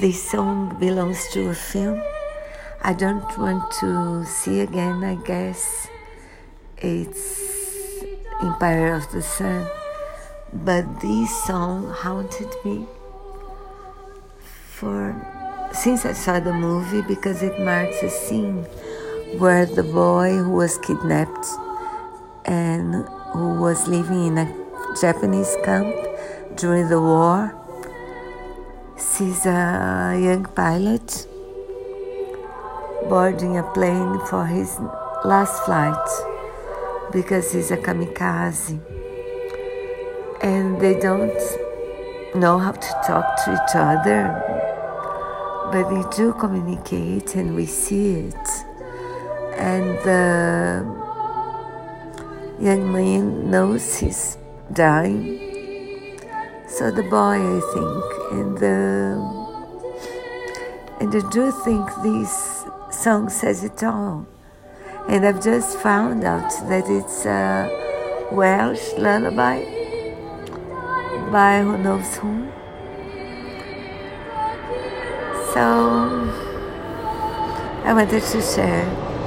this song belongs to a film I don't want to see again, I guess. It's Empire of the Sun. But this song haunted me for since I saw the movie because it marks a scene where the boy who was kidnapped and who was living in a Japanese camp during the war sees a young pilot boarding a plane for his last flight because he's a kamikaze. And they don't know how to talk to each other but they do communicate and we see it. And the young man knows he's dying so the boy i think and the and i do think this song says it all. And i've just found out that it's a welsh lullaby by who knows whom so I wanted to share